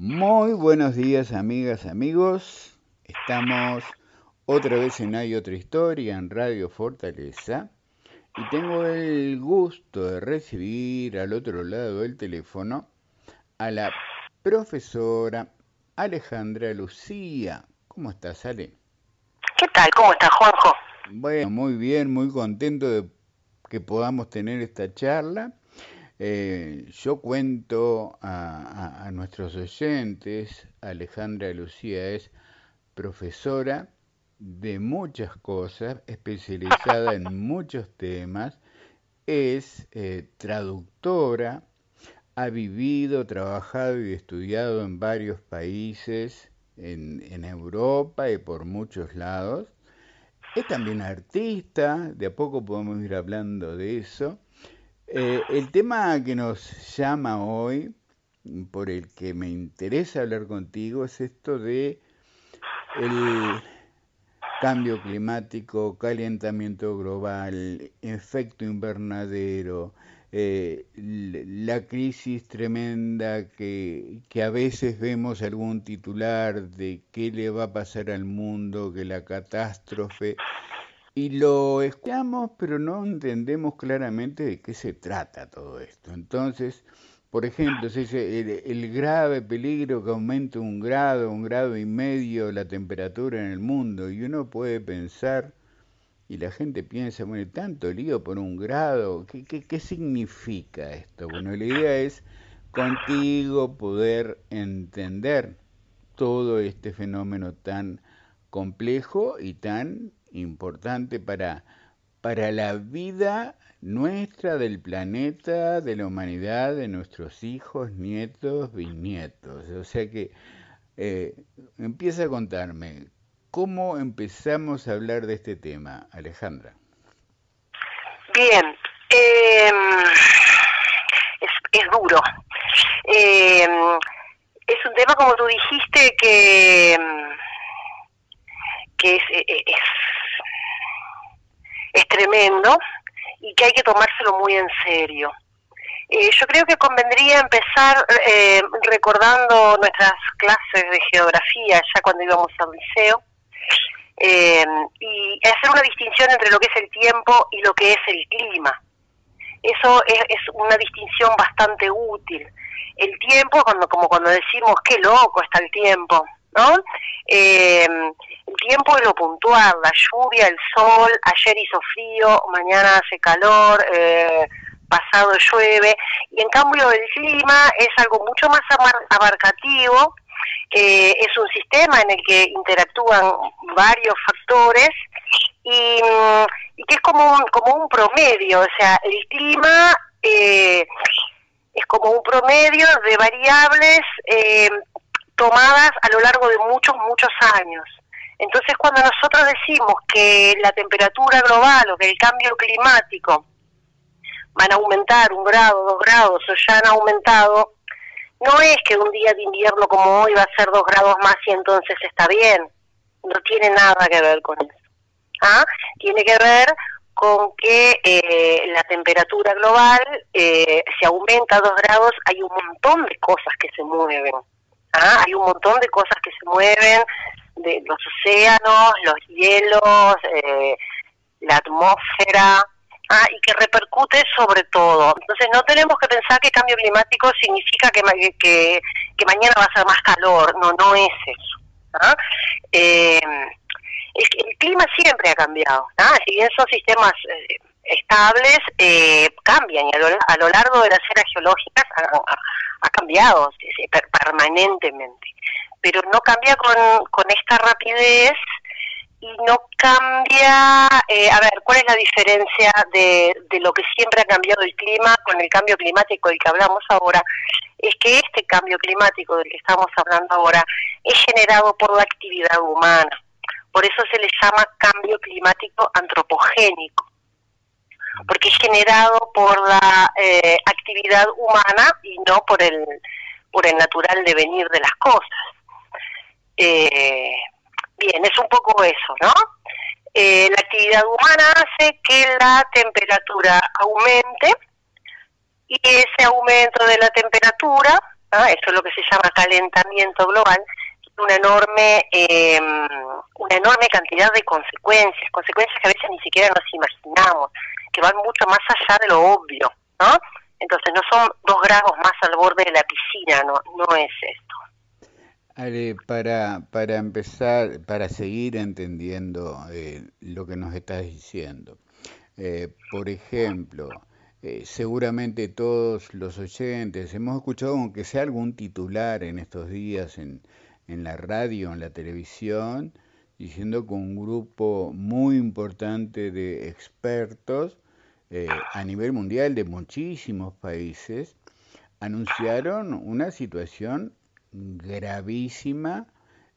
Muy buenos días amigas, amigos. Estamos otra vez en Hay otra historia en Radio Fortaleza y tengo el gusto de recibir al otro lado del teléfono a la profesora Alejandra Lucía. ¿Cómo estás, Ale? ¿Qué tal? ¿Cómo estás, Juanjo? Bueno, muy bien, muy contento de que podamos tener esta charla eh, yo cuento a, nuestros oyentes, Alejandra Lucía es profesora de muchas cosas, especializada en muchos temas, es eh, traductora, ha vivido, trabajado y estudiado en varios países, en, en Europa y por muchos lados. Es también artista, de a poco podemos ir hablando de eso eh, el tema que nos llama hoy, por el que me interesa hablar contigo, es esto de el cambio climático, calentamiento global, efecto invernadero, eh, la crisis tremenda que, que, a veces vemos algún titular de qué le va a pasar al mundo, que la catástrofe y lo escuchamos, pero no entendemos claramente de qué se trata todo esto. Entonces, por ejemplo, se dice el, grave peligro que aumente un grado, un grado y medio la temperatura en el mundo, y uno puede pensar, y la gente piensa, bueno, tanto lío por un grado, ¿qué, qué, qué significa esto? Bueno, la idea es contigo poder entender todo este fenómeno tan complejo y tan importante para, para la vida nuestra, del planeta, de la humanidad, de nuestros hijos, nietos, bisnietos. O sea que eh, empieza a contarme, ¿cómo empezamos a hablar de este tema, Alejandra? Bien, em, es, duro. Em, es un tema, como tú dijiste, que, em, que es, e, e, es es tremendo y que hay que tomárselo muy en serio. Eh, yo creo que convendría empezar eh, recordando nuestras clases de geografía, ya cuando íbamos al liceo, eh, y hacer una distinción entre lo que es el tiempo y lo que es el clima. Eso es, es una distinción bastante útil. El tiempo, cuando, como cuando decimos, qué loco está el tiempo, Eh, el tiempo es lo puntual, la lluvia, el sol, ayer hizo frío, mañana hace calor, eh, pasado llueve, y en cambio el clima es algo mucho más abarcativo, eh, es un sistema en el que interactúan varios factores y, que es como un, como un promedio, o sea, el clima eh, es como un promedio de variables tomadas a lo largo de muchos, muchos años. Entonces, cuando nosotros decimos que la temperatura global o que el cambio climático van a aumentar un grado, dos grados o ya han aumentado, no es que un día de invierno como hoy va a ser dos grados más y entonces está bien. No tiene nada que ver con eso. ¿Ah? Tiene que ver con que eh, la temperatura global, eh, si aumenta dos grados, hay un montón de cosas que se mueven. ¿Ah? Hay un montón de cosas que se mueven, de los océanos, los hielos, eh, la atmósfera, ah, y que repercute sobre todo. Entonces no tenemos que pensar que cambio climático significa que, que, mañana va a ser más calor, no, no es eso. ¿ah? Eh, el, clima siempre ha cambiado, ¿ah? si bien son sistemas eh, estables, eh, cambian y a lo, a lo, largo de las eras geológicas ha, cambiado permanentemente pero no cambia con, esta rapidez y no cambia, eh, a ver, ¿cuál es la diferencia de lo que siempre ha cambiado el clima con el cambio climático del que hablamos ahora? Es que este cambio climático del que estamos hablando ahora es generado por la actividad humana. Por eso se le llama cambio climático antropogénico, porque es generado por la eh, actividad humana y no por el, por el natural devenir de las cosas. Eh, bien, es un poco eso, ¿no? Eh, la actividad humana hace que la temperatura aumente y ese aumento de la temperatura ¿ah? eso es lo que se llama calentamiento global, una enorme, eh, una enorme cantidad de consecuencias, consecuencias que a veces ni siquiera nos imaginamos, que van mucho más allá de lo obvio, ¿no? Entonces no son dos grados más al borde de la piscina, no, no es esto. Ale, para, para empezar, para seguir entendiendo eh, lo que nos estás diciendo, eh, por ejemplo, eh, seguramente todos los oyentes hemos escuchado, aunque sea algún titular en estos días en, en la radio, en la televisión, diciendo que un grupo muy importante de expertos eh, a nivel mundial de muchísimos países anunciaron una situación gravísima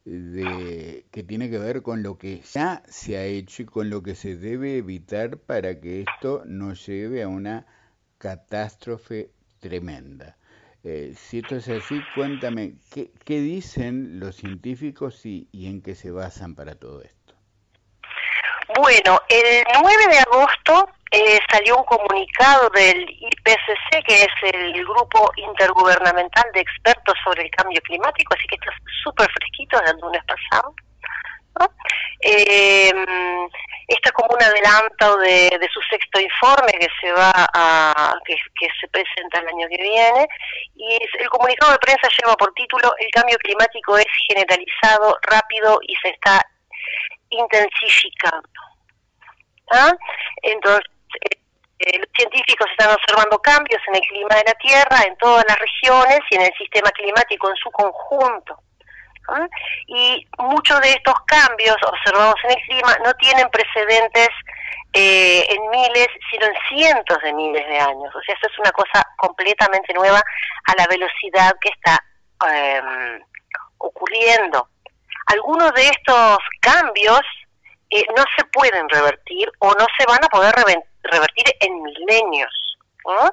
de, que tiene que ver con lo que ya se ha hecho y con lo que se debe evitar para que esto no lleve a una catástrofe tremenda. Eh, si esto es así, cuéntame, ¿qué, dicen los científicos y, y, en qué se basan para todo esto? Bueno, el 9 de agosto eh, salió un comunicado del IPCC, que es el Grupo Intergubernamental de Expertos sobre el Cambio Climático, así que esto es súper fresquito del lunes pasado. ¿no? Eh, está como un adelanto de, su sexto informe que se va a que, se presenta el año que viene y el comunicado de prensa lleva por título el cambio climático es generalizado rápido y se está intensificando ¿Ah? entonces eh, los científicos están observando cambios en el clima de la Tierra, en todas las regiones y en el sistema climático en su conjunto. ¿Ah? Y muchos de estos cambios observados en el clima no tienen precedentes eh, en miles, sino en cientos de miles de años. O sea, esto es una cosa completamente nueva a la velocidad que está eh, ocurriendo. Algunos de estos cambios eh, no se pueden revertir o no se van a poder revertir en milenios. ¿no?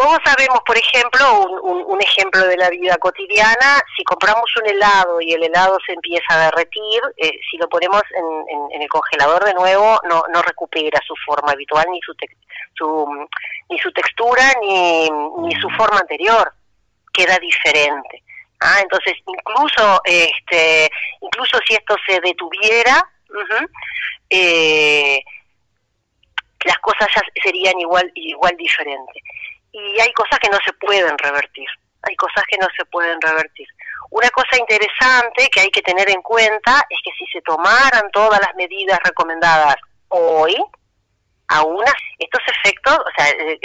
Todos sabemos, por ejemplo, un, ejemplo de la vida cotidiana, si compramos un helado y el helado se empieza a derretir, eh, si lo ponemos en, en, el congelador de nuevo, no, no recupera su forma habitual, ni su, te, su ni su textura, ni, su forma anterior, queda diferente. Ah, entonces incluso este incluso si esto se detuviera uh eh, las cosas ya serían igual igual diferentes y hay cosas que no se pueden revertir hay cosas que no se pueden revertir una cosa interesante que hay que tener en cuenta es que si se tomaran todas las medidas recomendadas hoy aún estos efectos o sea el,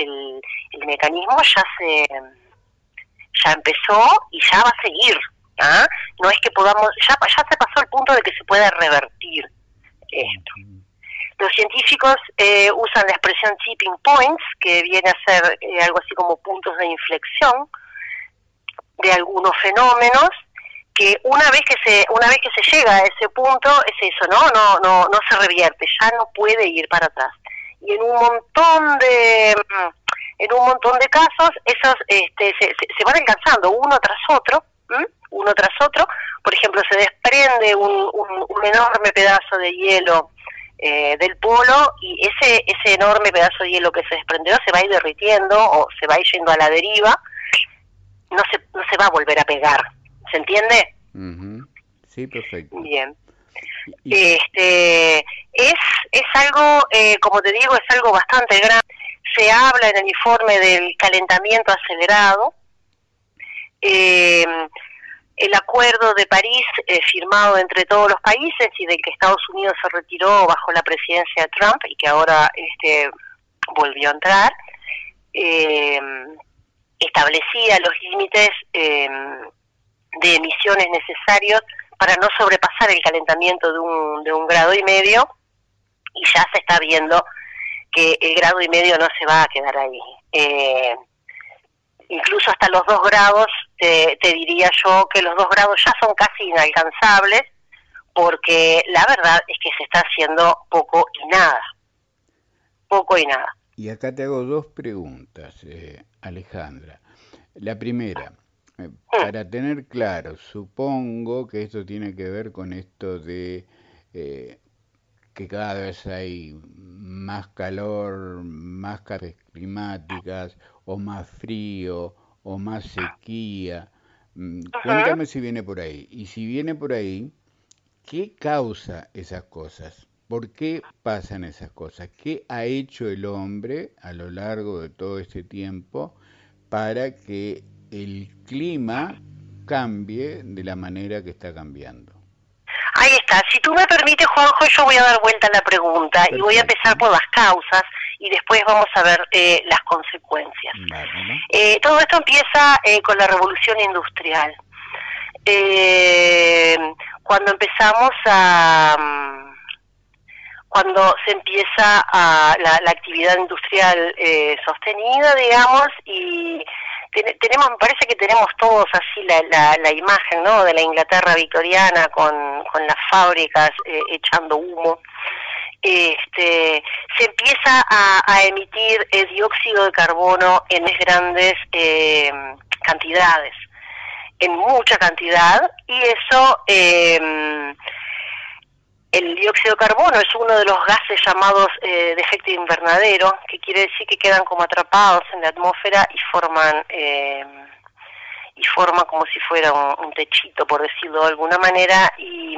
el, mecanismo ya se ya empezó y ya va a seguir. ¿ah? No es que podamos, ya, ya se pasó el punto de que se pueda revertir esto. Los científicos eh, usan la expresión tipping points, que viene a ser eh, algo así como puntos de inflexión de algunos fenómenos, que una vez que se una vez que se llega a ese punto es eso, ¿no? No no no se revierte, ya no puede ir para atrás. Y en un montón de en un montón de casos esos este, se, se, van alcanzando uno tras otro, uno tras otro. Por ejemplo, se desprende un, un enorme pedazo de hielo eh, del polo y ese, ese enorme pedazo de hielo que se desprendió se va a ir derritiendo o se va a ir yendo a la deriva, no se, no se va a volver a pegar. ¿Se entiende? Uh -huh. Sí, perfecto. Bien. Este, es, es algo, eh, como te digo, es algo bastante grande se habla en el informe del calentamiento acelerado. Eh, el acuerdo de París eh, firmado entre todos los países y del que Estados Unidos se retiró bajo la presidencia de Trump y que ahora este volvió a entrar eh, establecía los límites eh, de emisiones necesarios para no sobrepasar el calentamiento de un, de un grado y medio y ya se está viendo que el grado y medio no se va a quedar ahí. Incluso hasta los dos grados, te, te, diría yo que los dos grados ya son casi inalcanzables, porque la verdad es que se está haciendo poco y nada. Poco y nada. Y acá te hago dos preguntas, eh, Alejandra. La primera, eh, para tener claro, supongo que esto tiene que ver con esto de eh, que cada vez hay más calor, más cargas climáticas, o más frío, o más sequía. Mm, cuéntame si viene por ahí. Y si viene por ahí, ¿qué causa esas cosas? ¿Por qué pasan esas cosas? ¿Qué ha hecho el hombre a lo largo de todo este tiempo para que el clima cambie de la manera que está cambiando? Ahí está. Si tú me permites, Juanjo, yo voy a dar vuelta a la pregunta y voy a empezar por las causas y después vamos a ver eh, las consecuencias. Eh, todo esto empieza eh, con la revolución industrial. cuando empezamos a... Mm, cuando se empieza a la, actividad industrial sostenida, digamos, y tenemos, me parece que tenemos todos así la, la, imagen, ¿no? De la Inglaterra victoriana con, con las fábricas echando humo este, se empieza a, emitir el dióxido de carbono en grandes eh, cantidades, en mucha cantidad, y eso, eh, el dióxido de carbono es uno de los gases llamados eh, de efecto invernadero, que quiere decir que quedan como atrapados en la atmósfera y forman y forma como si fuera un, techito, por decirlo de alguna manera, y,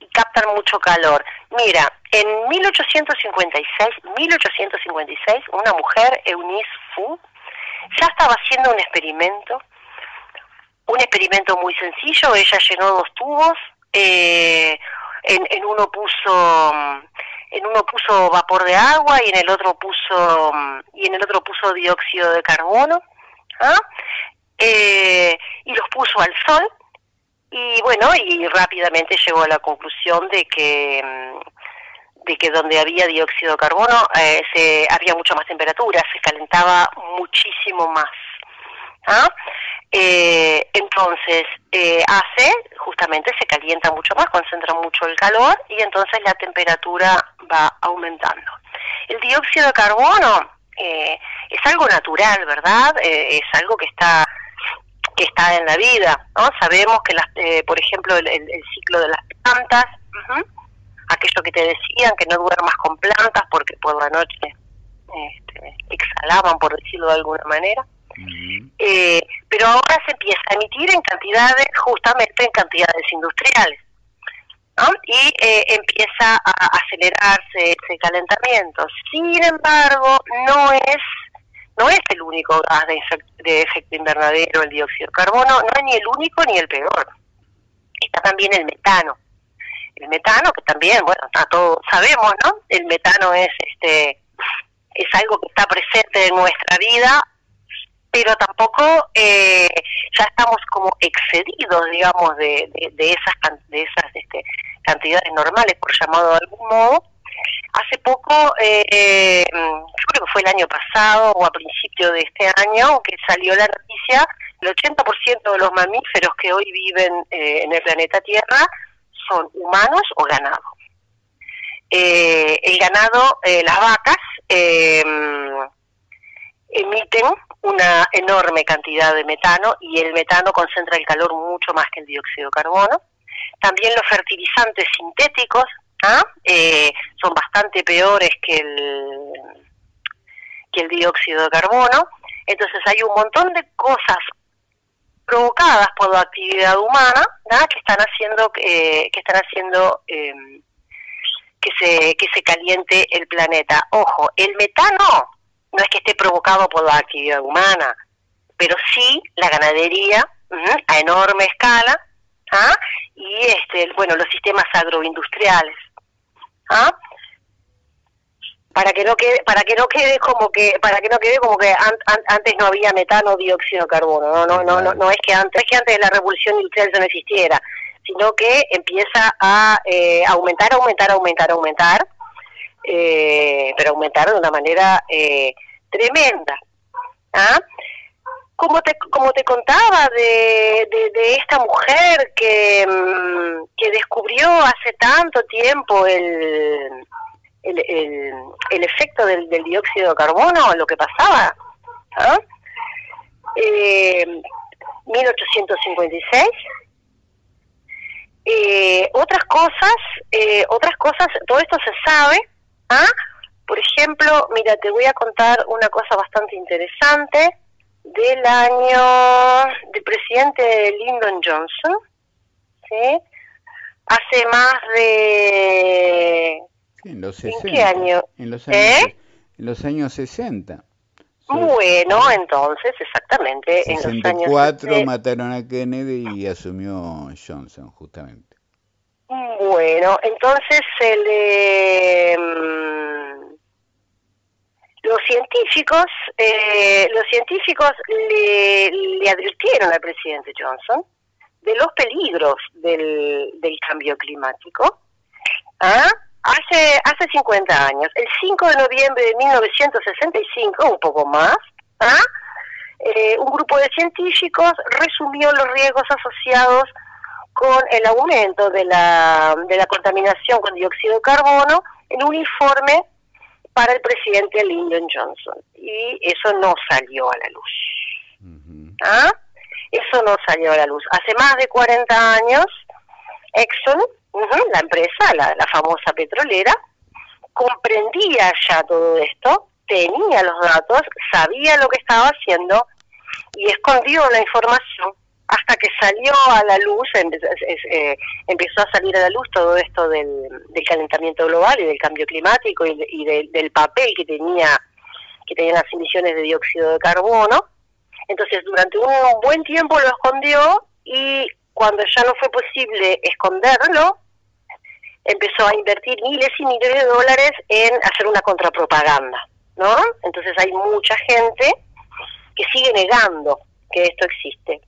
y, captan mucho calor. Mira, en 1856, 1856, una mujer, Eunice Fu, ya estaba haciendo un experimento, un experimento muy sencillo, ella llenó dos tubos, eh, en, en uno puso en uno puso vapor de agua y en el otro puso y en el otro puso dióxido de carbono ¿ah? eh, y los puso al sol y bueno, y rápidamente llegó a la conclusión de que mm, de que donde había dióxido de carbono eh, se, había mucha más temperatura, se calentaba muchísimo más. ¿ah? Eh, entonces eh, hace, justamente se calienta mucho más, concentra mucho el calor y entonces la temperatura va aumentando. El dióxido de carbono eh, es algo natural, ¿verdad? Eh, es algo que está que está en la vida. ¿no? Sabemos que, las, eh, por ejemplo, el, ciclo de las plantas, aquello que te decían, que no duermas con plantas porque por la noche este, exhalaban, por decirlo de alguna manera. Eh, pero ahora se empieza a emitir en cantidades, justamente en cantidades industriales. ¿no? Y eh, empieza a acelerarse ese calentamiento. Sin embargo, no es no es el único gas de, efecto invernadero, el dióxido de carbono, no es ni el único ni el peor. Está también el metano. El metano, que también, bueno, a todos sabemos, ¿no? El metano es este es algo que está presente en nuestra vida, pero tampoco eh, ya estamos como excedidos, digamos, de, de, esas de esas este, cantidades normales, por llamado de algún modo, Hace poco, eh, yo creo que fue el año pasado o a principio de este año, que salió la noticia, el 80% de los mamíferos que hoy viven eh, en el planeta Tierra son humanos o ganado. Eh, el ganado, eh, las vacas, emiten una enorme cantidad de metano y el metano concentra el calor mucho más que el dióxido de carbono. También los fertilizantes sintéticos ¿ah? eh, son bastante peores que el, que el dióxido de carbono. Entonces hay un montón de cosas provocadas por la actividad humana que están haciendo eh, que están haciendo em, que se que se caliente el planeta. Ojo, el metano no es que esté provocado por la actividad humana, pero sí la ganadería a enorme escala ¿ah? y este bueno los sistemas agroindustriales ¿ah? para que no quede para que no quede como que para que no quede como que antes no había metano dióxido de carbono no no no no, no es que antes que antes de la revolución industrial eso no existiera sino que empieza a eh, aumentar aumentar aumentar aumentar eh, pero aumentar de una manera eh, tremenda ¿ah? como te, como te contaba de, de, esta mujer que, mm, que descubrió hace tanto tiempo el, el, el, efecto del, del, dióxido de carbono, lo que pasaba, ¿ah? eh, 1856. Eh, otras cosas, eh, otras cosas, todo esto se sabe, ¿ah? Por ejemplo, mira, te voy a contar una cosa bastante interesante del año del presidente Lyndon Johnson, ¿sí? Hace más de... en los 60. ¿En qué año? En los años, ¿Eh? en los años 60. Bueno, entonces, exactamente, en los años 64 mataron a Kennedy y asumió Johnson, justamente. Bueno, entonces mm, Los científicos, eh, los científicos le, le advirtieron al presidente Johnson de los peligros del, del cambio climático. ¿Ah? Hace, hace 50 años, el 5 de noviembre de 1965, un poco más, ¿ah? Eh, un grupo de científicos resumió los riesgos asociados con el aumento de la, de la contaminación con dióxido de carbono en un informe para el presidente Lyndon Johnson. Y eso no salió a la luz. ¿Ah? Eso no salió a la luz. Hace más de 40 años, Exxon, la empresa, la, la famosa petrolera, comprendía ya todo esto, tenía los datos, sabía lo que estaba haciendo y escondió la información hasta que salió a la luz, eh, empezó a salir a la luz todo esto del, calentamiento global y del cambio climático y, de- y de- del papel que tenía que tenían las emisiones de dióxido de carbono. Entonces, durante un buen tiempo lo escondió y cuando ya no fue posible esconderlo, empezó a invertir miles y miles de dólares en hacer una contrapropaganda, ¿no? Entonces hay mucha gente que sigue negando que esto existe.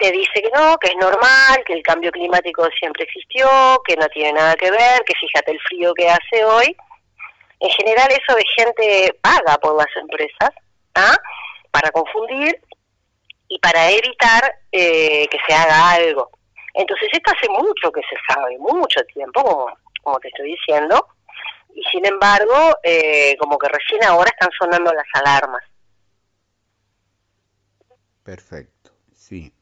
Te dice que no, que es normal, que el cambio climático siempre existió, que no tiene nada que ver, que fíjate el frío que hace hoy. En general eso de gente paga por las empresas, ¿ah? Para confundir y para evitar eh, que se haga algo. Entonces esto hace mucho que se sabe, mucho tiempo, como, como te estoy diciendo, y sin embargo, eh, como que recién ahora están sonando las alarmas. Perfecto, sí.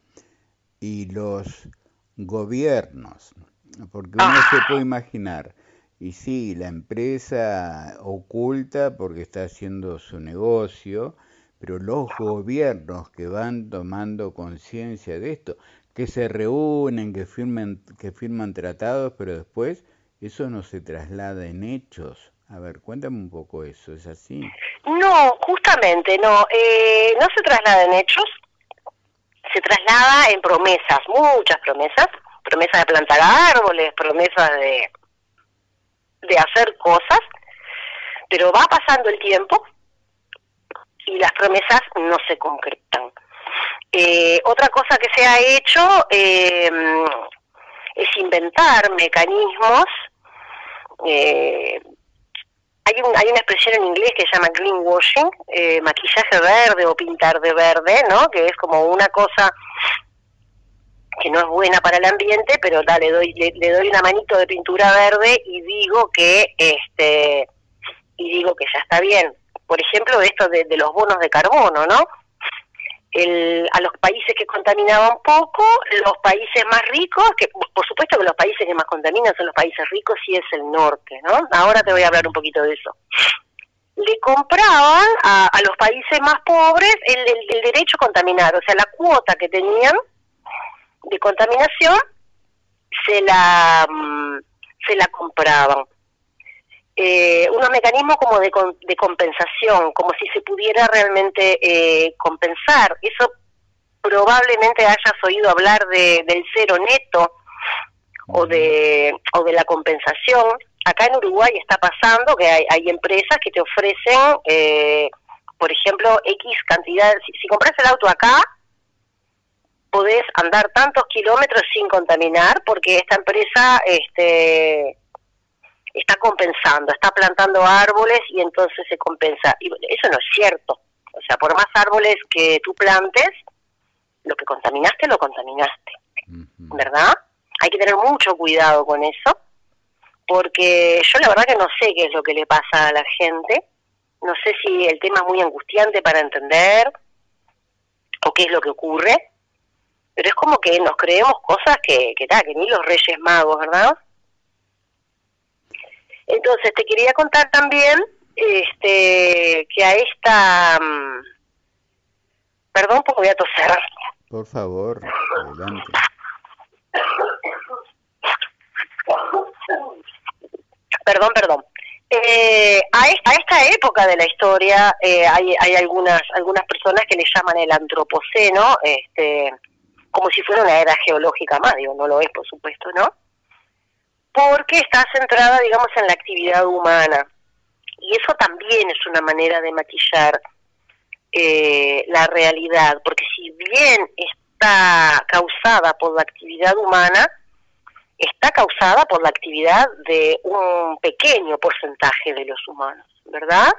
Y los gobiernos, porque uno Ah. se puede imaginar, y sí, la empresa oculta porque está haciendo su negocio, pero los gobiernos que van tomando conciencia de esto, que se reúnen, que firmen, que firman tratados, pero después eso no se traslada en hechos. A ver, cuéntame un poco eso, ¿es así? No, justamente no. Eh, no se traslada en hechos, se traslada en promesas, muchas promesas, promesas de plantar árboles, promesas de, de hacer cosas, pero va pasando el tiempo y las promesas no se concretan. Eh, otra cosa que se ha hecho eh, es inventar mecanismos eh, hay, un, hay una expresión en inglés que se llama greenwashing, eh, maquillaje verde o pintar de verde, ¿no? Que es como una cosa que no es buena para el ambiente, pero doy, le, le doy una manito de pintura verde y digo que este y digo que ya está bien. Por ejemplo, esto de, de los bonos de carbono, ¿no? El, a los países que contaminaban poco, los países más ricos, que por supuesto que los países que más contaminan son los países ricos y es el norte, ¿no? Ahora te voy a hablar un poquito de eso. Le compraban a, a los países más pobres el, derecho a contaminar, o sea, la cuota que tenían de contaminación se la mm, se la compraban eh, unos mecanismos como de, de compensación, como si se pudiera realmente eh, compensar. Eso probablemente hayas oído hablar de, del cero neto o de, o de la compensación. Acá en Uruguay está pasando que hay, hay empresas que te ofrecen, eh, por ejemplo, X cantidad, si, si compras el auto acá, podés andar tantos kilómetros sin contaminar porque esta empresa este está compensando, está plantando árboles y entonces se compensa. Y eso no es cierto. O sea, por más árboles que tú plantes, lo que contaminaste, lo contaminaste. ¿Verdad? Hay que tener mucho cuidado con eso, porque yo la verdad que no sé qué es lo que le pasa a la gente. No sé si el tema es muy angustiante para entender o qué es lo que ocurre, pero es como que nos creemos cosas que, que, ta, que ni los reyes magos, ¿verdad? Entonces te quería contar también este que a esta mm, Perdón porque voy a toser. Por favor, adelante. Perdón, perdón. Eh, a, esta, época de la historia eh, hay, hay algunas algunas personas que le llaman el antropoceno, este, como si fuera una era geológica más, digo, no lo es, por supuesto, ¿no? Porque está centrada, digamos, en la actividad humana. Y eso también es una manera de maquillar eh, la realidad, porque si bien está causada por la actividad humana, está causada por la actividad de un pequeño porcentaje de los humanos, ¿verdad?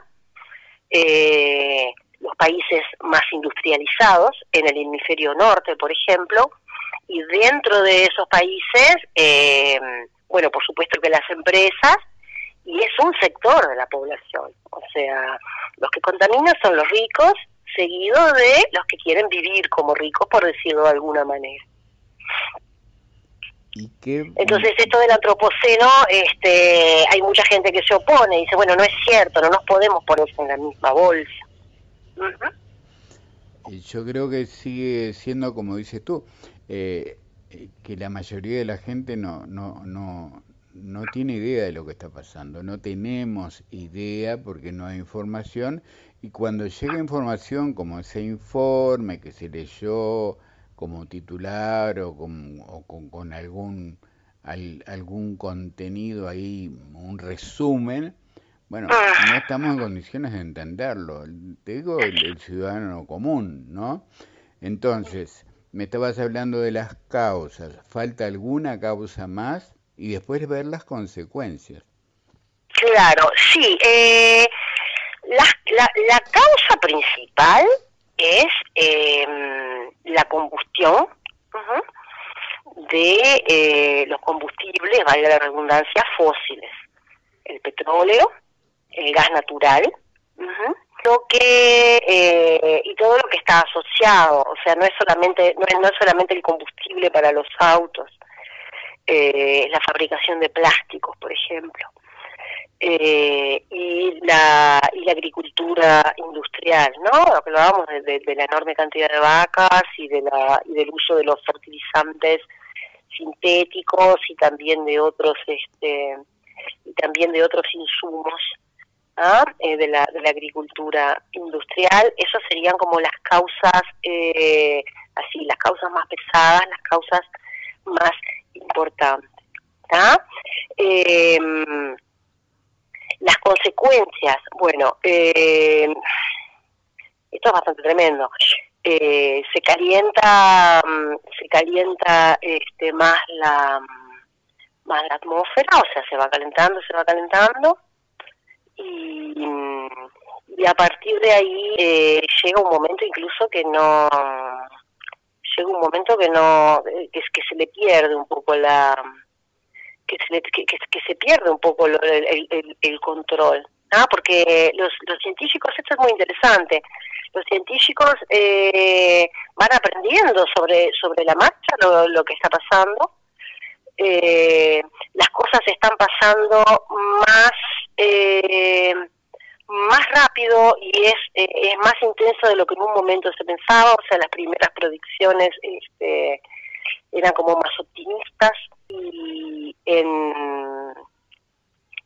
Eh, los países más industrializados, en el hemisferio norte, por ejemplo, y dentro de esos países, eh, bueno, por supuesto que las empresas, y es un sector de la población, o sea, los que contaminan son los ricos, seguido de los que quieren vivir como ricos, por decirlo de alguna manera. ¿Y qué... Entonces esto del antropoceno, este, hay mucha gente que se opone y dice, bueno, no es cierto, no nos podemos poner en la misma bolsa. Yo creo que sigue siendo como dices tú, eh, eh, que la mayoría de la gente no, no, no, no tiene idea de lo que está pasando, no tenemos idea porque no hay información y cuando llega información como ese informe que se leyó como titular o con, con, algún, algún contenido ahí, un resumen, bueno, no estamos en condiciones de entenderlo. Te digo el, ciudadano común, ¿no? Entonces, me estabas hablando de las causas. ¿Falta alguna causa más? Y después ver las consecuencias. Claro, sí. Eh, la, la, causa principal es em, la combustión de eh, los combustibles, valga la redundancia, fósiles. El petróleo, el gas natural, que eh, y todo lo que está asociado, o sea, no es solamente no es, no es solamente el combustible para los autos, eh, la fabricación de plásticos, por ejemplo, eh, y la y la agricultura industrial, ¿no? Hablábamos de, de, la enorme cantidad de vacas y de la y del uso de los fertilizantes sintéticos y también de otros este y también de otros insumos ¿ah? de, la, de la agricultura industrial. Esas serían como las causas, eh, así, las causas más pesadas, las causas más importantes. Em, las consecuencias, bueno, em, esto es bastante tremendo. Eh, se calienta, mm, se calienta este, más la más la atmósfera, o sea, se va calentando, se va calentando, y, y a partir de ahí eh, llega un momento incluso que no llega un momento que no que, se le pierde un poco la que se que, que, se pierde un poco el, el, el, control ¿ah? porque los, los científicos esto es muy interesante los científicos eh, van aprendiendo sobre sobre la marcha lo, lo que está pasando eh, las cosas están pasando más eh, más rápido y es, eh, es más intenso de lo que en un momento se pensaba, o sea, las primeras predicciones este, eran como más optimistas y, en,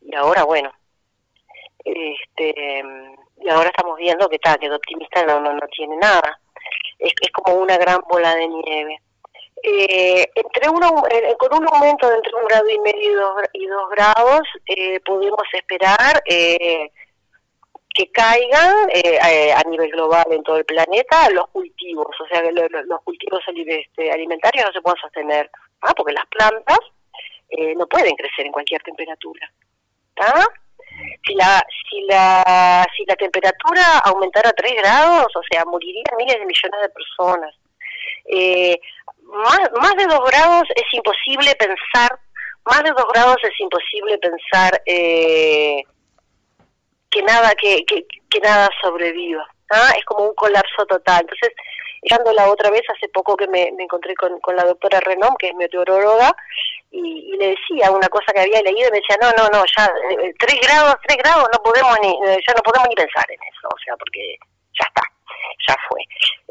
y ahora, bueno, este, y ahora estamos viendo que tal, que de optimista no, no, no tiene nada, es, es como una gran bola de nieve eh, entre uno, eh, con un aumento de entre un grado y medio y dos, y dos grados eh, podemos esperar eh, que caigan eh, a nivel global en todo el planeta los cultivos, o sea, que los cultivos este, alimentarios no se pueden sostener, ¿ah? porque las plantas no pueden crecer en cualquier temperatura. Si la, si, la, si la temperatura aumentara a 3 grados, o sea, morirían miles de millones de personas. Eh, más, de dos grados es imposible pensar, más de dos grados es imposible pensar eh, que nada que, nada sobreviva. ¿ah? Es como un colapso total. Entonces, la otra vez, hace poco que me, encontré con, la doctora Renom, que es meteoróloga, y, y, le decía una cosa que había leído y me decía, no, no, no, ya eh, tres grados, tres grados, no podemos ni, eh, ya no podemos ni pensar en eso, o sea, porque ya está. Ya fue.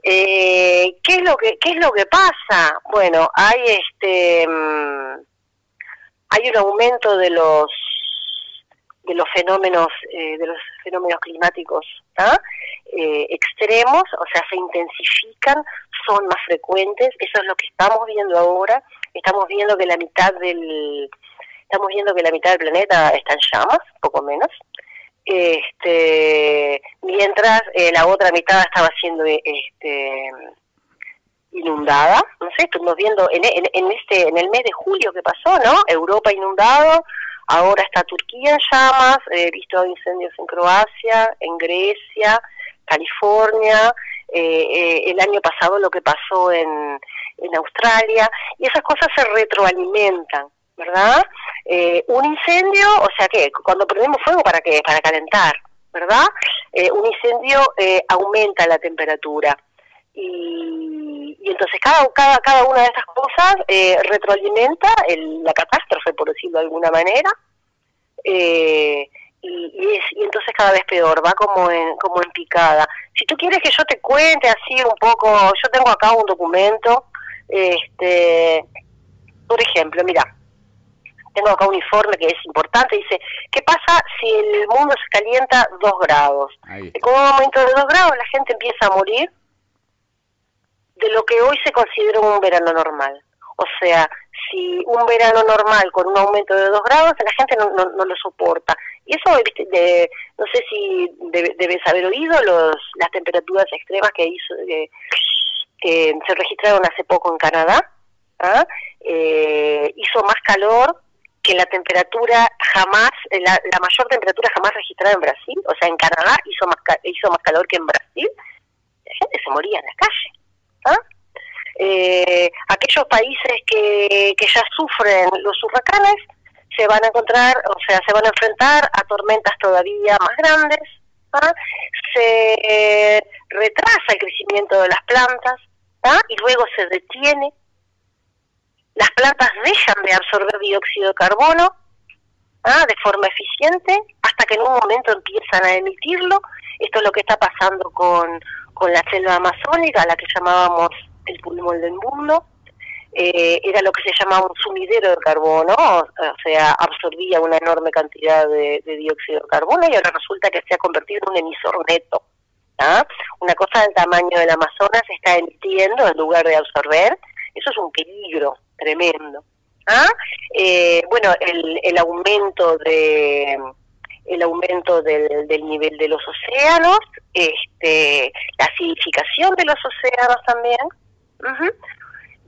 Eh, ¿Qué es lo que qué es lo que pasa? Bueno, hay este mm, hay un aumento de los de los fenómenos eh, de los fenómenos climáticos eh, extremos, o sea, se intensifican, son más frecuentes. Eso es lo que estamos viendo ahora. Estamos viendo que la mitad del estamos viendo que la mitad del planeta está en llamas, poco menos este, mientras eh, la otra mitad estaba siendo este, inundada, no sé, estuvimos viendo en, en, este, en el mes de julio que pasó, ¿no? Europa inundado, ahora está Turquía en llamas, he visto incendios en Croacia, en Grecia, California, eh, eh, el año pasado lo que pasó en, en Australia, y esas cosas se retroalimentan. ¿Verdad? Eh, un incendio, o sea que cuando prendemos fuego, ¿para qué? Para calentar, ¿verdad? Eh, un incendio eh, aumenta la temperatura. Y, entonces cada, cada, cada una de estas cosas retroalimenta la catástrofe, por decirlo de alguna manera. y, y, y, entonces cada vez peor, va como en, como en picada. Si tú quieres que yo te cuente así un poco, yo tengo acá un documento, este, por ejemplo, mira, tengo acá un informe que es importante, dice, ¿qué pasa si el mundo se calienta dos grados? Con un aumento de dos grados la gente empieza a morir de lo que hoy se considera un verano normal. O sea, si un verano normal con un aumento de dos grados, la gente no, no, lo soporta. Y eso, de, no sé si debes haber oído los, las temperaturas extremas que, hizo, que, se registraron hace poco en Canadá. ¿ah? Eh, hizo más calor que la temperatura jamás, la, mayor temperatura jamás registrada en Brasil, o sea, en Canadá hizo más, hizo más calor que en Brasil, la gente se moría en la calle. ¿ah? Eh, aquellos países que, que ya sufren los huracanes se van a encontrar, o sea, se van a enfrentar a tormentas todavía más grandes, ¿ah? se retrasa el crecimiento de las plantas ¿ah? y luego se detiene las plantas dejan de absorber dióxido de carbono ¿ah? de forma eficiente hasta que en un momento empiezan a emitirlo. Esto es lo que está pasando con, con la selva amazónica, la que llamábamos el pulmón del mundo. Eh, era lo que se llamaba un sumidero de carbono, o sea, absorbía una enorme cantidad de, dióxido de carbono y ahora resulta que se ha convertido en un emisor neto. ¿ah? Una cosa del tamaño del Amazonas está emitiendo en lugar de absorber, eso es un peligro tremendo. ¿Ah? Eh, bueno, el, el aumento de el aumento del, del nivel de los océanos, este, la acidificación de los océanos también,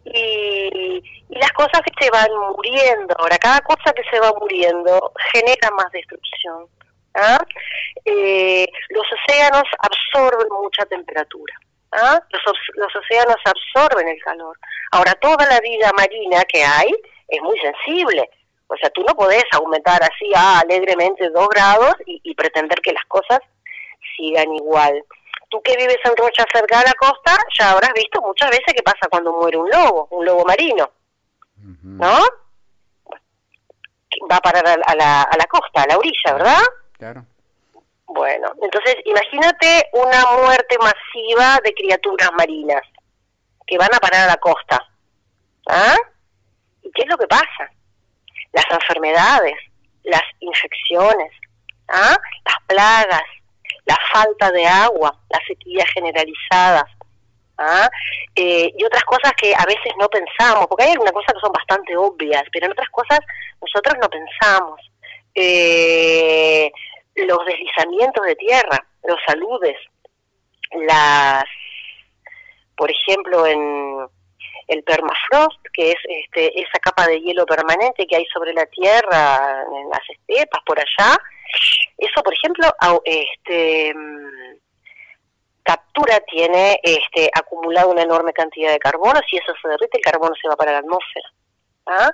y, y, las cosas que se van muriendo. Ahora, cada cosa que se va muriendo genera más destrucción. ¿ah? Eh, los océanos absorben mucha temperatura. ¿Ah? Los, los océanos absorben el calor. Ahora, toda la vida marina que hay es muy sensible. O sea, tú no podés aumentar así ah, alegremente dos grados y, pretender que las cosas sigan igual. Tú que vives en Rocha cerca de la costa, ya habrás visto muchas veces qué pasa cuando muere un lobo, un lobo marino. ¿No? Va a parar a la, a la costa, a la orilla, ¿verdad? Claro. Bueno, entonces imagínate una muerte masiva de criaturas marinas que van a parar a la costa. ¿Ah? ¿Y qué es lo que pasa? Las enfermedades, las infecciones, ¿ah? las plagas, la falta de agua, las sequías generalizadas, ¿ah? Eh, y otras cosas que a veces no pensamos, porque hay algunas cosas que son bastante obvias, pero en otras cosas nosotros no pensamos. Eh, los deslizamientos de tierra, los saludes, las, por ejemplo, en el permafrost, que es este, esa capa de hielo permanente que hay sobre la tierra, en las estepas, por allá, eso, por ejemplo, este, captura, tiene este, acumulado una enorme cantidad de carbono, si eso se derrite, el carbono se va para la atmósfera. ¿Ah?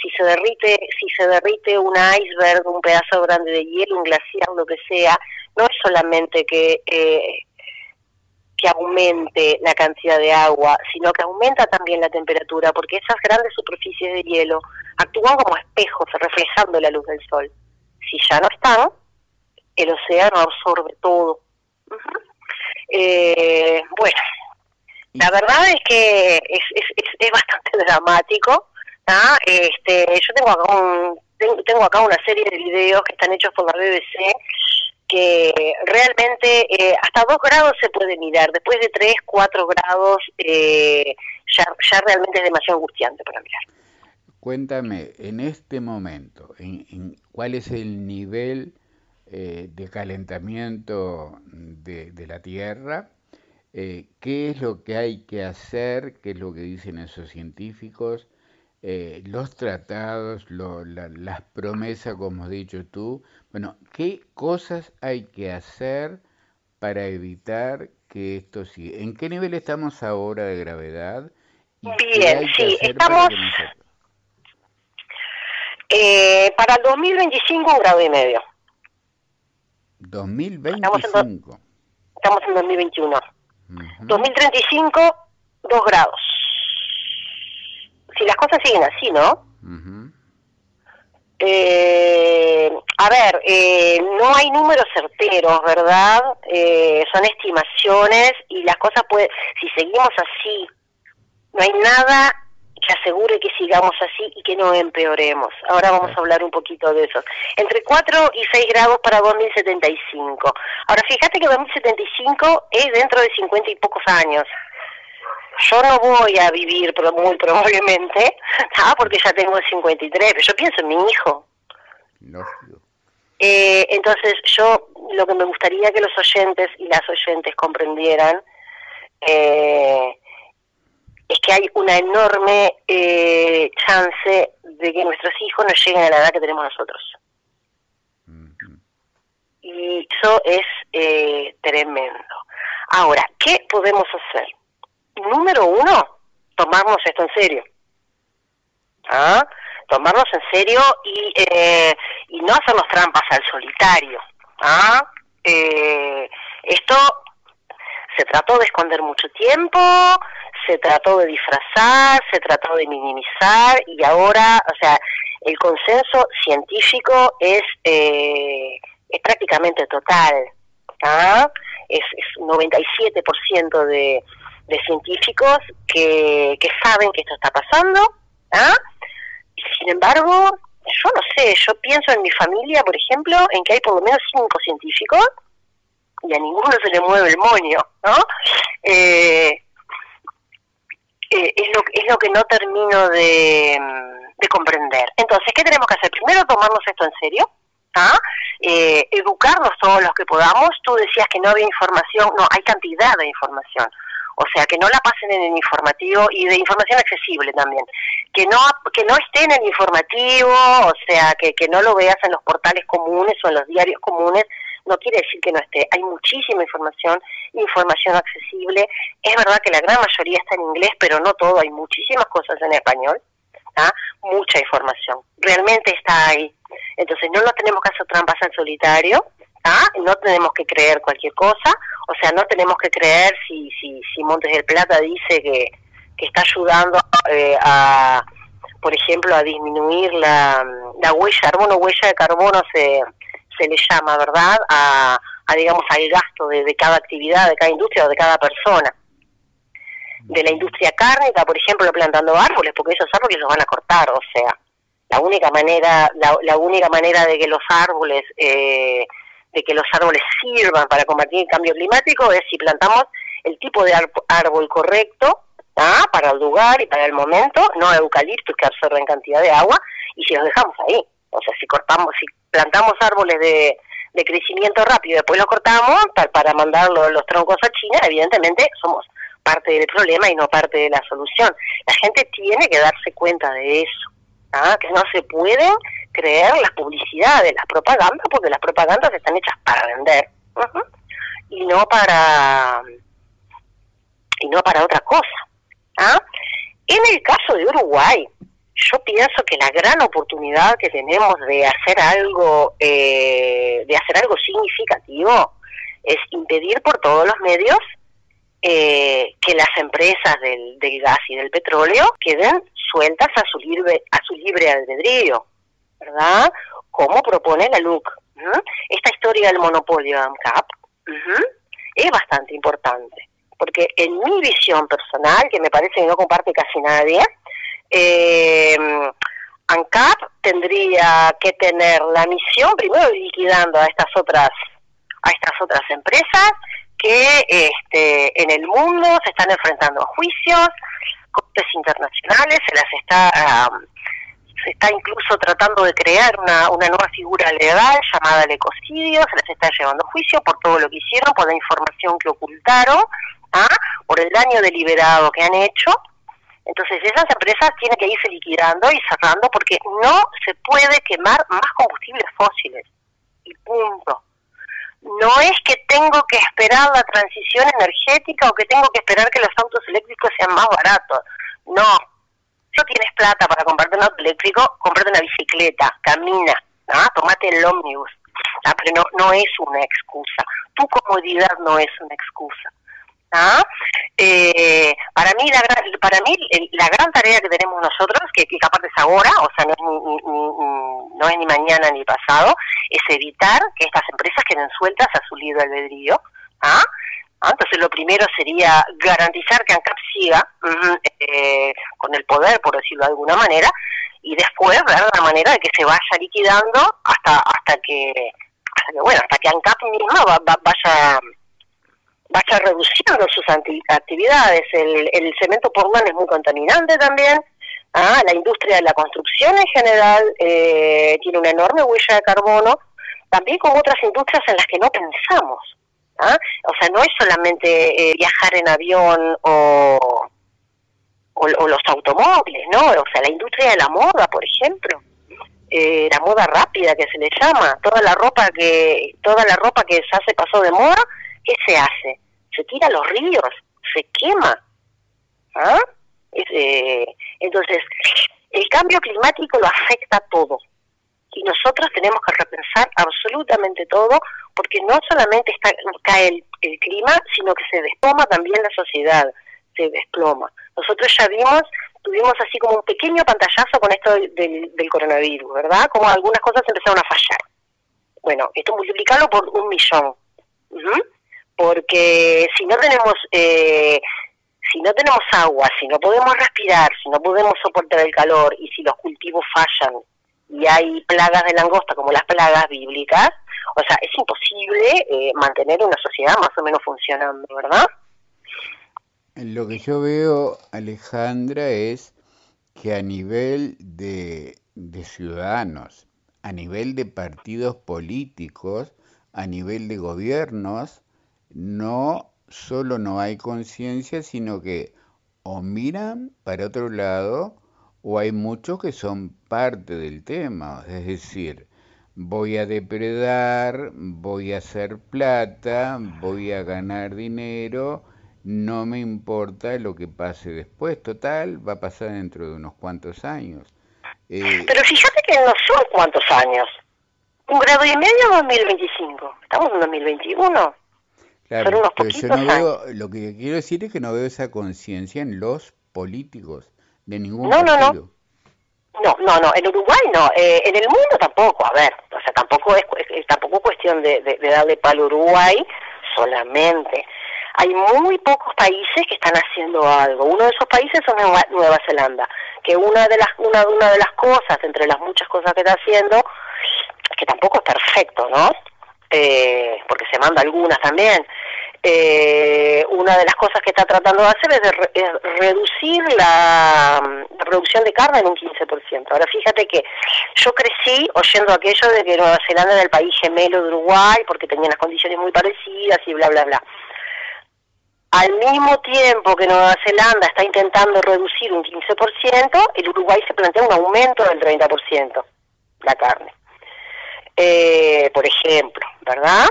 Si se derrite, si se derrite un iceberg, un pedazo grande de hielo, un glaciar, lo que sea, no es solamente que eh, que aumente la cantidad de agua, sino que aumenta también la temperatura, porque esas grandes superficies de hielo actúan como espejos, reflejando la luz del sol. Si ya no están, el océano absorbe todo. Eh, bueno, la verdad es que es, es, es, bastante dramático. ¿Ah? Este, yo tengo acá, un, tengo acá una serie de videos que están hechos por la BBC que realmente eh, hasta dos grados se puede mirar, después de tres, cuatro grados eh, ya, ya realmente es demasiado angustiante para mirar. Cuéntame, en este momento, en, ¿cuál es el nivel eh, de calentamiento de, de la Tierra? Eh, ¿Qué es lo que hay que hacer? ¿Qué es lo que dicen esos científicos? Eh, los tratados, las promesas, como has dicho tú. Bueno, ¿qué cosas hay que hacer para evitar que esto siga? ¿En qué nivel estamos ahora de gravedad? Bien, sí, estamos... Eh, para el 2025 un grado y medio. 2025. Estamos en, 2021. 2035, dos grados. Si las cosas siguen así, ¿no? eh, a ver, eh, no hay números certeros, ¿verdad? Eh, son estimaciones y las cosas pueden, si seguimos así, no hay nada que asegure que sigamos así y que no empeoremos. Ahora vamos a hablar un poquito de eso. Entre 4 y 6 grados para 2075. Ahora, fíjate que 2075 es dentro de 50 y pocos años. Yo no voy a vivir pero muy probablemente, ah, porque ya tengo 53, pero yo pienso en mi hijo. Eh, entonces, yo lo que me gustaría que los oyentes y las oyentes comprendieran eh, es que hay una enorme eh, chance de que nuestros hijos no lleguen a la edad que tenemos nosotros. Y eso es eh, tremendo. Ahora, ¿qué podemos hacer? Número uno, tomarnos esto en serio. ¿Ah? Tomarnos en serio y, eh, y no hacernos trampas al solitario. ¿Ah? Eh, esto se trató de esconder mucho tiempo, se trató de disfrazar, se trató de minimizar y ahora, o sea, el consenso científico es, eh, es prácticamente total. ¿ah? Es, es 97% de, de científicos que, que saben que esto está pasando. ¿ah? Sin embargo, yo no sé, yo pienso en mi familia, por ejemplo, en que hay por lo menos cinco científicos y a ninguno se le mueve el moño, ¿no? Eh, eh, es, lo, es lo que no termino de, de, comprender. Entonces, ¿qué tenemos que hacer? Primero, tomarnos esto en serio, ¿ah? Eh, educarnos todos los que podamos. Tú decías que no había información, no, hay cantidad de información. O sea, que no la pasen en el informativo y de información accesible también. Que no, que no esté en el informativo, o sea, que, que no lo veas en los portales comunes o en los diarios comunes, no quiere decir que no esté. Hay muchísima información, información accesible. Es verdad que la gran mayoría está en inglés, pero no todo, hay muchísimas cosas en español. ¿ah? Mucha información. Realmente está ahí. Entonces no nos tenemos que hacer trampas al solitario. ¿Ah? No tenemos que creer cualquier cosa. O sea, no tenemos que creer si, si, si Montes del Plata dice que, que está ayudando eh, a, por ejemplo, a disminuir la, la huella, huella de carbono se se le llama, ¿verdad?, a, digamos, al gasto de, cada actividad, de cada industria o de cada persona. De la industria cárnica, por ejemplo, plantando árboles, porque esos árboles los van a cortar, o sea, la única manera, la, única manera de que los árboles, eh, de que los árboles sirvan para combatir el cambio climático es si plantamos el tipo de árbol correcto, ¿ah? para el lugar y para el momento, no eucaliptos que absorben cantidad de agua, y si los dejamos ahí. O sea, si cortamos, si plantamos árboles de, crecimiento rápido y después los cortamos para, para mandar los, troncos a China, evidentemente somos parte del problema y no parte de la solución. La gente tiene que darse cuenta de eso, ¿ah? que no se pueden creer las publicidades, las propagandas, porque las propagandas están hechas para vender y no para y no para otra cosa. ¿ah? En el caso de Uruguay, yo pienso que la gran oportunidad que tenemos de hacer algo, eh, de hacer algo significativo, es impedir por todos los medios eh, que las empresas del, gas y del petróleo queden sueltas a su libre, a su libre albedrío, ¿verdad? Como propone la LUC. Esta historia del monopolio de AMCAP es bastante importante, porque en mi visión personal, que me parece que no comparte casi nadie, eh, ANCAP tendría que tener la misión, primero liquidando a estas otras, a estas otras empresas que este, en el mundo se están enfrentando a juicios, cortes internacionales, se las está se está incluso tratando de crear una, una nueva figura legal llamada el ecocidio, se las está llevando a juicio por todo lo que hicieron, por la información que ocultaron, ¿ah? por el daño deliberado que han hecho. Entonces esas empresas tienen que irse liquidando y cerrando porque no se puede quemar más combustibles fósiles. Y punto. No es que tengo que esperar la transición energética o que tengo que esperar que los autos eléctricos sean más baratos. No, no tienes plata para comprarte un auto eléctrico, comprate una bicicleta, camina, ¿ah? tomate el ómnibus. ¿ah? Pero no, no es una excusa. Tu comodidad no es una excusa. ¿Ah? Eh, para mí la gran, para mí la gran tarea que tenemos nosotros que, que aparte es ahora o sea no es ni, no es ni mañana ni pasado es evitar que estas empresas queden sueltas a su libre albedrío ¿ah? Entonces lo primero sería garantizar que ANCAP siga eh, con el poder, por decirlo de alguna manera, y después ver la manera de que se vaya liquidando hasta hasta que, bueno, hasta que ANCAP misma vaya vaya reduciendo sus actividades. El, el cemento Portland es muy contaminante también. Ah, la industria de la construcción en general eh, tiene una enorme huella de carbono, también con otras industrias en las que no pensamos. ¿ah? O sea, no es solamente eh, viajar en avión o, o, los automóviles, ¿no? O sea, la industria de la moda, por ejemplo, eh, la moda rápida que se le llama, toda la ropa que toda la ropa que se hace pasó de moda, ¿qué se hace? Se tira a los ríos, se quema. ¿ah? Eh, entonces, el cambio climático lo afecta todo y nosotros tenemos que repensar absolutamente todo porque no solamente está, cae el, clima, sino que se desploma también la sociedad, se desploma. Nosotros ya vimos, tuvimos así como un pequeño pantallazo con esto del, coronavirus, ¿verdad? Como algunas cosas empezaron a fallar. Bueno, esto multiplicarlo por un millón. Porque si no tenemos... Eh, si no tenemos agua, si no podemos respirar, si no podemos soportar el calor y si los cultivos fallan y hay plagas de langosta como las plagas bíblicas, o sea, es imposible eh, mantener una sociedad más o menos funcionando, ¿verdad? Lo que yo veo, Alejandra, es que a nivel de, de ciudadanos, a nivel de partidos políticos, a nivel de gobiernos, no solo no hay conciencia, sino que o miran para otro lado o hay muchos que son parte del tema, es decir, voy a depredar, voy a hacer plata, voy a ganar dinero, no me importa lo que pase después, total, va a pasar dentro de unos cuantos años. Eh, pero fíjate que no son cuantos años, un grado y medio 2025, estamos en 2021. Claro, pero yo no veo, lo que quiero decir es que no veo esa conciencia en los políticos de ningún no, No, no. No, no, no, en Uruguay no, eh, en el mundo tampoco, a ver, o sea, tampoco es, tampoco cuestión de, darle palo a Uruguay solamente. Hay muy pocos países que están haciendo algo. Uno de esos países es Nueva, Zelanda, que una de las una, una de las cosas entre las muchas cosas que está haciendo, que tampoco es perfecto, ¿no? Eh, porque se manda algunas también, eh, una de las cosas que está tratando de hacer es, reducir la, producción de carne en un 15%. Ahora fíjate que yo crecí oyendo aquello de que Nueva Zelanda era el país gemelo de Uruguay porque tenía unas condiciones muy parecidas y bla, bla, bla. Al mismo tiempo que Nueva Zelanda está intentando reducir un 15%, el Uruguay se plantea un aumento del 30% la carne. Eh, por ejemplo, ¿verdad?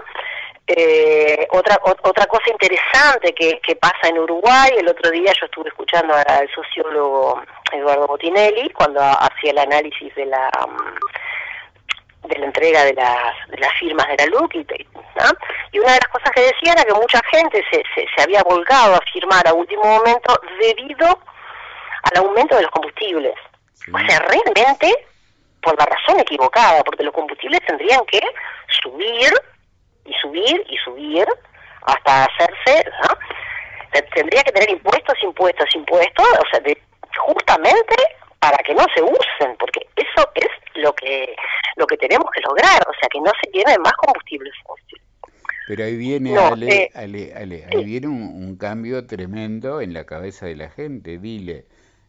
Eh, otra otra cosa interesante que, que pasa en Uruguay, el otro día yo estuve escuchando al sociólogo Eduardo Botinelli cuando hacía el análisis de la mm, de la entrega de las, de las firmas de la LUC y, y una de las cosas que decía era que mucha gente se, se, había volcado a firmar a último momento debido al aumento de los combustibles. O sea, realmente por la razón equivocada, porque los combustibles tendrían que subir y subir y subir hasta hacerse, ¿no? tendría que tener impuestos, impuestos, impuestos, o sea, de, justamente para que no se usen, porque eso es lo que lo que tenemos que lograr, o sea, que no se llenen más combustibles fósiles. Pero ahí viene, Ale, eh, Ale, ahí viene un, cambio tremendo en la cabeza de la gente. Dile,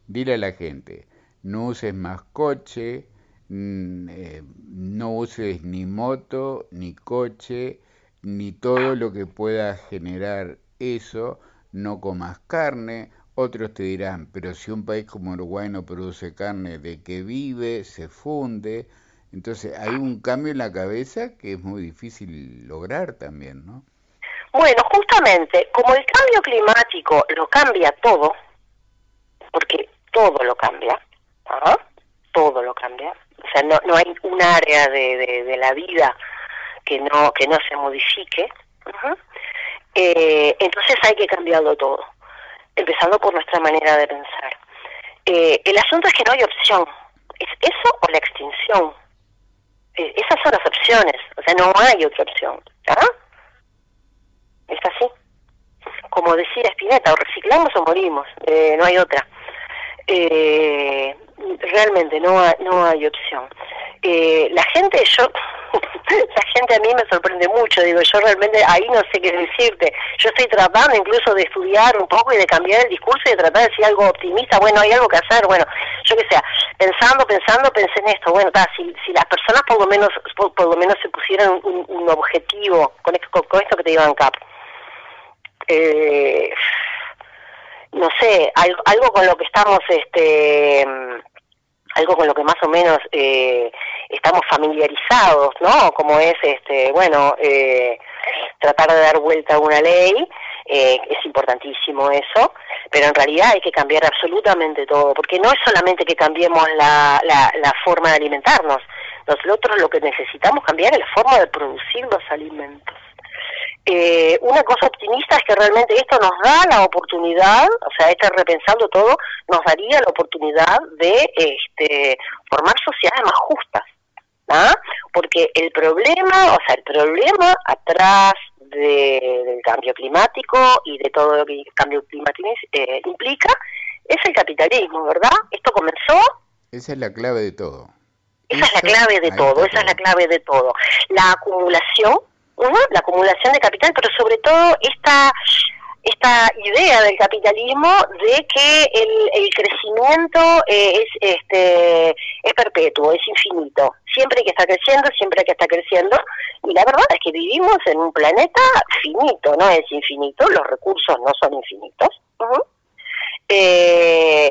dile a la gente, no uses más coche, mm, eh, no uses ni moto, ni coche, ni todo lo que pueda generar eso, no comas carne. Otros te dirán, pero si un país como Uruguay no produce carne, ¿de qué vive? Se funde. Entonces hay un cambio en la cabeza que es muy difícil lograr también, ¿no? Bueno, justamente, como el cambio climático lo cambia todo, porque todo lo cambia, ¿ah? todo lo cambia, o sea, no, no hay un área de, de, la vida que no, que no se modifique, eh, entonces hay que cambiarlo todo, empezando por nuestra manera de pensar. Eh, el asunto es que no hay opción, es eso o la extinción. Eh, esas son las opciones, o sea, no hay otra opción. Es así. Como decía Spinetta, o reciclamos o morimos, eh, no hay otra. Eh, realmente no hay, no hay opción. Eh, la gente, yo, la gente a mí me sorprende mucho, digo, yo realmente ahí no sé qué decirte. Yo estoy tratando incluso de estudiar un poco y de cambiar el discurso y de tratar de decir algo optimista, bueno, hay algo que hacer, bueno, yo que sea, pensando, pensando, pensé en esto, bueno, si, si las personas por lo menos, por, lo menos se pusieran un, objetivo con esto, con, esto que te digo en CAP, eh, no sé, algo, con lo que estamos, este algo con lo que más o menos eh, estamos familiarizados, ¿no? Como es, este, bueno, eh, tratar de dar vuelta a una ley, eh, es importantísimo eso, pero en realidad hay que cambiar absolutamente todo, porque no es solamente que cambiemos la, la, la forma de alimentarnos, nosotros lo que necesitamos cambiar es la forma de producir los alimentos. Eh, una cosa optimista es que realmente esto nos da la oportunidad, o sea, este repensando todo, nos daría la oportunidad de este, formar sociedades más justas, ¿ah? Porque el problema, o sea, el problema atrás del cambio climático y de todo lo que el cambio climático eh, implica es el capitalismo, ¿verdad? Esto comenzó. Esa es la clave de todo. Esa es la clave de todo, esa es la clave de todo. La acumulación la acumulación de capital, pero sobre todo esta esta idea del capitalismo de que el, el crecimiento eh, es este es perpetuo, es infinito. Siempre hay que estar creciendo, siempre hay que estar creciendo. Y la verdad es que vivimos en un planeta finito, no es infinito, los recursos no son infinitos. eh,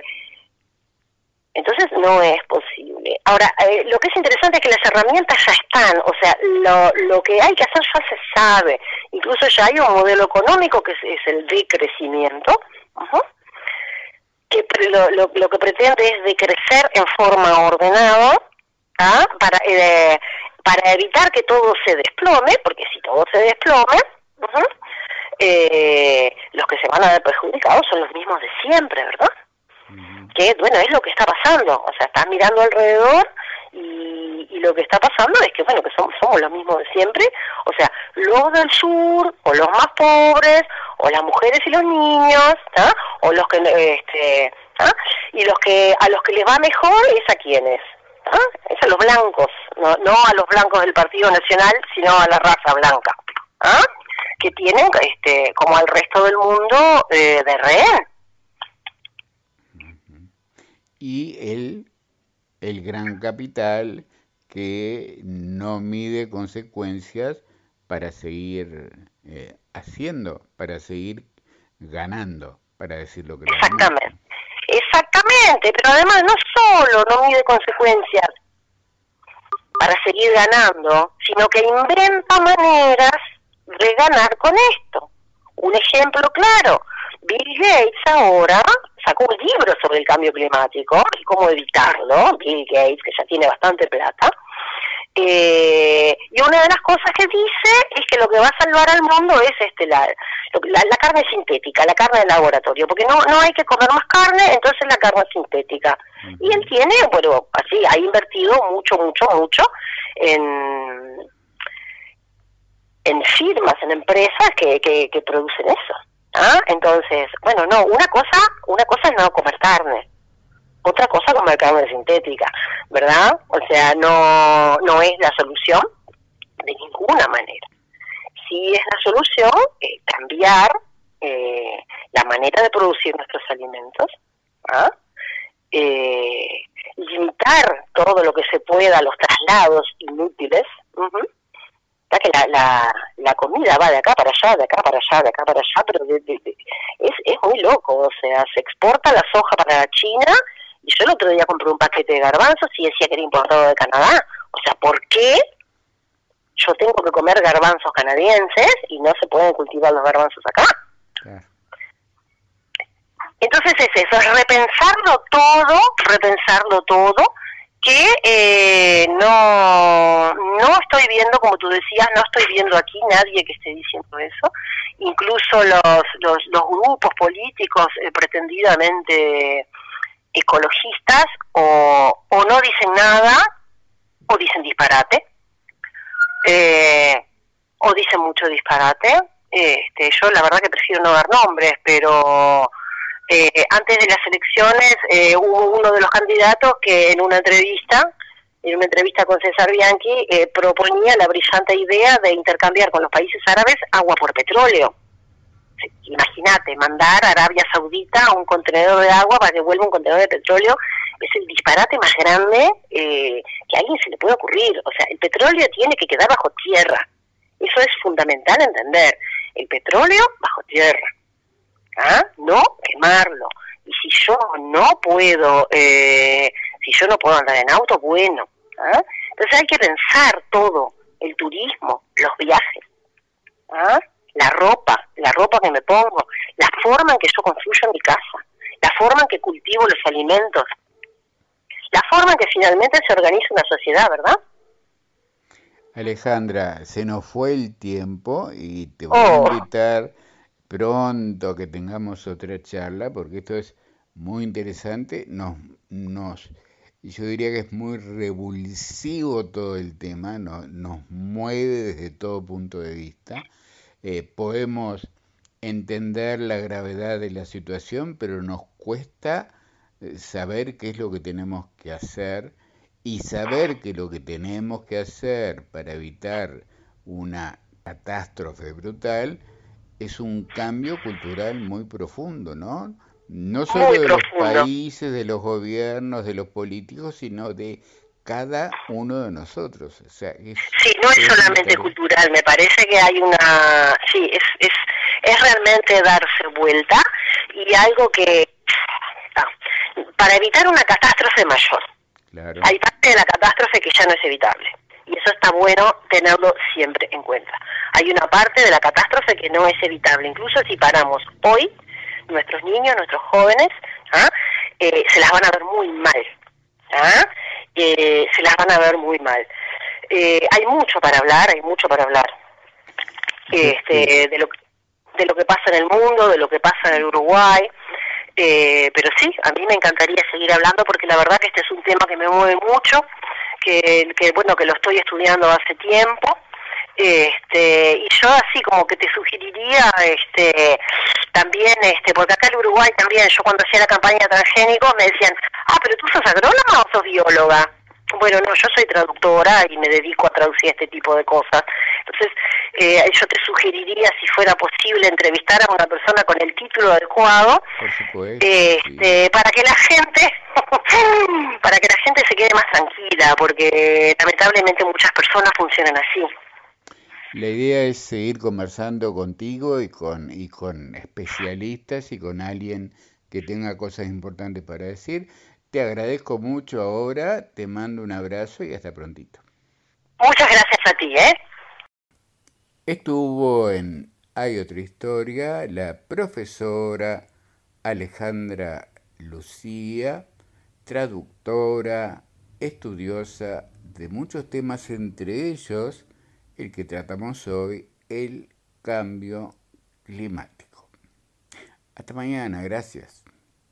entonces no es posible. Ahora, eh, lo que es interesante es que las herramientas ya están, o sea, lo, lo que hay que hacer ya se sabe. Incluso ya hay un modelo económico que es, el decrecimiento, que lo, que pretende es decrecer en forma ordenada ¿ah? para, eh, para evitar que todo se desplome, porque si todo se desplome, eh, los que se van a ver perjudicados son los mismos de siempre, ¿verdad? Que bueno, es lo que está pasando, o sea, estás mirando alrededor y, y lo que está pasando es que bueno, que somos, somos los mismos de siempre, o sea, los del sur, o los más pobres, o las mujeres y los niños, o los que, este, y los que, a los que les va mejor es a quienes, es a los blancos, no, no a los blancos del Partido Nacional, sino a la raza blanca, que tienen, este, como al resto del mundo, eh, de rehén y el, el gran capital que no mide consecuencias para seguir eh, haciendo, para seguir ganando, para decir lo que Exactamente, exactamente, pero además no solo no mide consecuencias para seguir ganando, sino que inventa maneras de ganar con esto. Un ejemplo claro, Bill Gates ahora sacó un libro sobre el cambio climático y cómo evitarlo, Bill Gates, que ya tiene bastante plata. Eh, y una de las cosas que dice es que lo que va a salvar al mundo es este la, la, carne sintética, la carne de laboratorio, porque no, no hay que comer más carne, entonces la carne sintética. Y él tiene, bueno, así, ha invertido mucho, mucho, mucho en en firmas, en empresas que, que, que producen eso. ¿Ah? Entonces, bueno, no, una cosa, una cosa es no comer carne, otra cosa comer carne sintética, ¿verdad? O sea, no, no es la solución de ninguna manera. Sí es la solución eh, cambiar eh, la manera de producir nuestros alimentos, ¿ah? eh, limitar todo lo que se pueda, los traslados inútiles, que la, la, comida va de acá para allá, de acá para allá, de acá para allá, pero es, es muy loco, o sea, se exporta la soja para China y yo el otro día compré un paquete de garbanzos y decía que era importado de Canadá, o sea, ¿por qué yo tengo que comer garbanzos canadienses y no se pueden cultivar los garbanzos acá? Entonces es eso, es repensarlo todo, repensarlo todo, que eh, no, no estoy viendo, como tú decías, no estoy viendo aquí nadie que esté diciendo eso, incluso los, los, los grupos políticos eh, pretendidamente ecologistas o, o no dicen nada o dicen disparate, eh, o dicen mucho disparate. Este, yo la verdad que prefiero no dar nombres, pero eh, antes de las elecciones eh, hubo uno de los candidatos que en una entrevista, en una entrevista con César Bianchi, eh, proponía la brillante idea de intercambiar con los países árabes agua por petróleo. Imagínate, mandar a Arabia Saudita un contenedor de agua para que vuelva un contenedor de petróleo es el disparate más grande que a alguien se le puede ocurrir. O sea, el petróleo tiene que quedar bajo tierra. Eso es fundamental entender. El petróleo bajo tierra ¿ah? no quemarlo. Y si yo no puedo, eh, si yo no puedo andar en auto, bueno. ¿ah? Entonces hay que pensar todo, el turismo, los viajes, ¿ah? la ropa, la ropa que me pongo, la forma en que yo construyo mi casa, la forma en que cultivo los alimentos, la forma en que finalmente se organiza una sociedad, ¿verdad? Alejandra, se nos fue el tiempo y te voy a oh. invitar pronto que tengamos otra charla, porque esto es muy interesante, nos, nos, yo diría que es muy revulsivo todo el tema, nos, mueve desde todo punto de vista. Eh, podemos entender la gravedad de la situación, pero nos cuesta eh, saber qué es lo que tenemos que hacer y saber que lo que tenemos que hacer para evitar una catástrofe brutal es un cambio cultural muy profundo, ¿no? No solo de los países, de los gobiernos, de los políticos, sino de cada uno de nosotros. O sea, sí, no es, solamente cultural, me parece que hay una... Sí, es, es, es realmente darse vuelta y algo que... Ah, para evitar una catástrofe mayor. Hay parte de la catástrofe que ya no es evitable y eso está bueno tenerlo siempre en cuenta. Hay una parte de la catástrofe que no es evitable, incluso si paramos hoy, nuestros niños, nuestros jóvenes, ¿ah? eh, se las van a ver muy mal, ¿ah? eh, se las van a ver muy mal. Eh, hay mucho para hablar, hay mucho para hablar este, de, lo, de lo que pasa en el mundo, de lo que pasa en el Uruguay, pero sí, a mí me encantaría seguir hablando porque la verdad que este es un tema que me mueve mucho que, bueno que lo estoy estudiando hace tiempo este y yo así como que te sugeriría este también este porque acá en Uruguay también yo cuando hacía la campaña de transgénicos me decían ah pero tú sos agrónoma o sos bióloga bueno, no, yo soy traductora y me dedico a traducir este tipo de cosas. Entonces, eh, yo te sugeriría, si fuera posible, entrevistar a una persona con el título adecuado, este, para que la gente, para que la gente se quede más tranquila, porque lamentablemente muchas personas funcionan así. La idea es seguir conversando contigo y con, y con especialistas y con alguien que tenga cosas importantes para decir. Te agradezco mucho ahora, te mando un abrazo y hasta prontito. Muchas gracias a ti, ¿eh? Estuvo en Hay otra historia la profesora Alejandra Lucía, traductora, estudiosa de muchos temas, entre ellos el que tratamos hoy, el cambio climático. Hasta mañana, gracias.